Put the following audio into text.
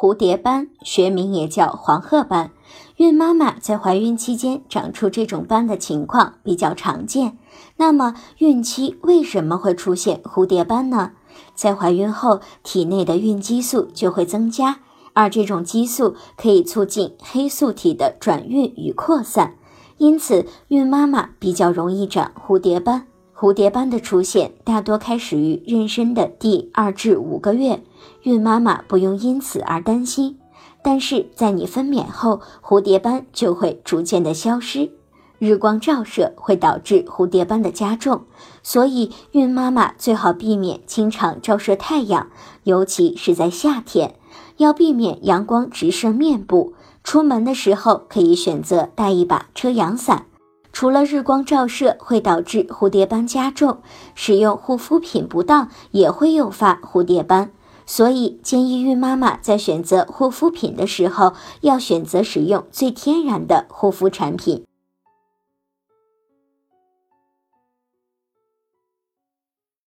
蝴蝶斑学名也叫黄褐斑，孕妈妈在怀孕期间长出这种斑的情况比较常见。那么，孕期为什么会出现蝴蝶斑呢？在怀孕后，体内的孕激素就会增加，而这种激素可以促进黑素体的转运与扩散，因此孕妈妈比较容易长蝴蝶斑。蝴蝶斑的出现大多开始于妊娠的第二至五个月，孕妈妈不用因此而担心。但是在你分娩后，蝴蝶斑就会逐渐的消失。日光照射会导致蝴蝶斑的加重，所以孕妈妈最好避免经常照射太阳，尤其是在夏天，要避免阳光直射面部。出门的时候可以选择带一把遮阳伞。除了日光照射会导致蝴蝶斑加重，使用护肤品不当也会诱发蝴蝶斑，所以建议孕妈妈在选择护肤品的时候要选择使用最天然的护肤产品。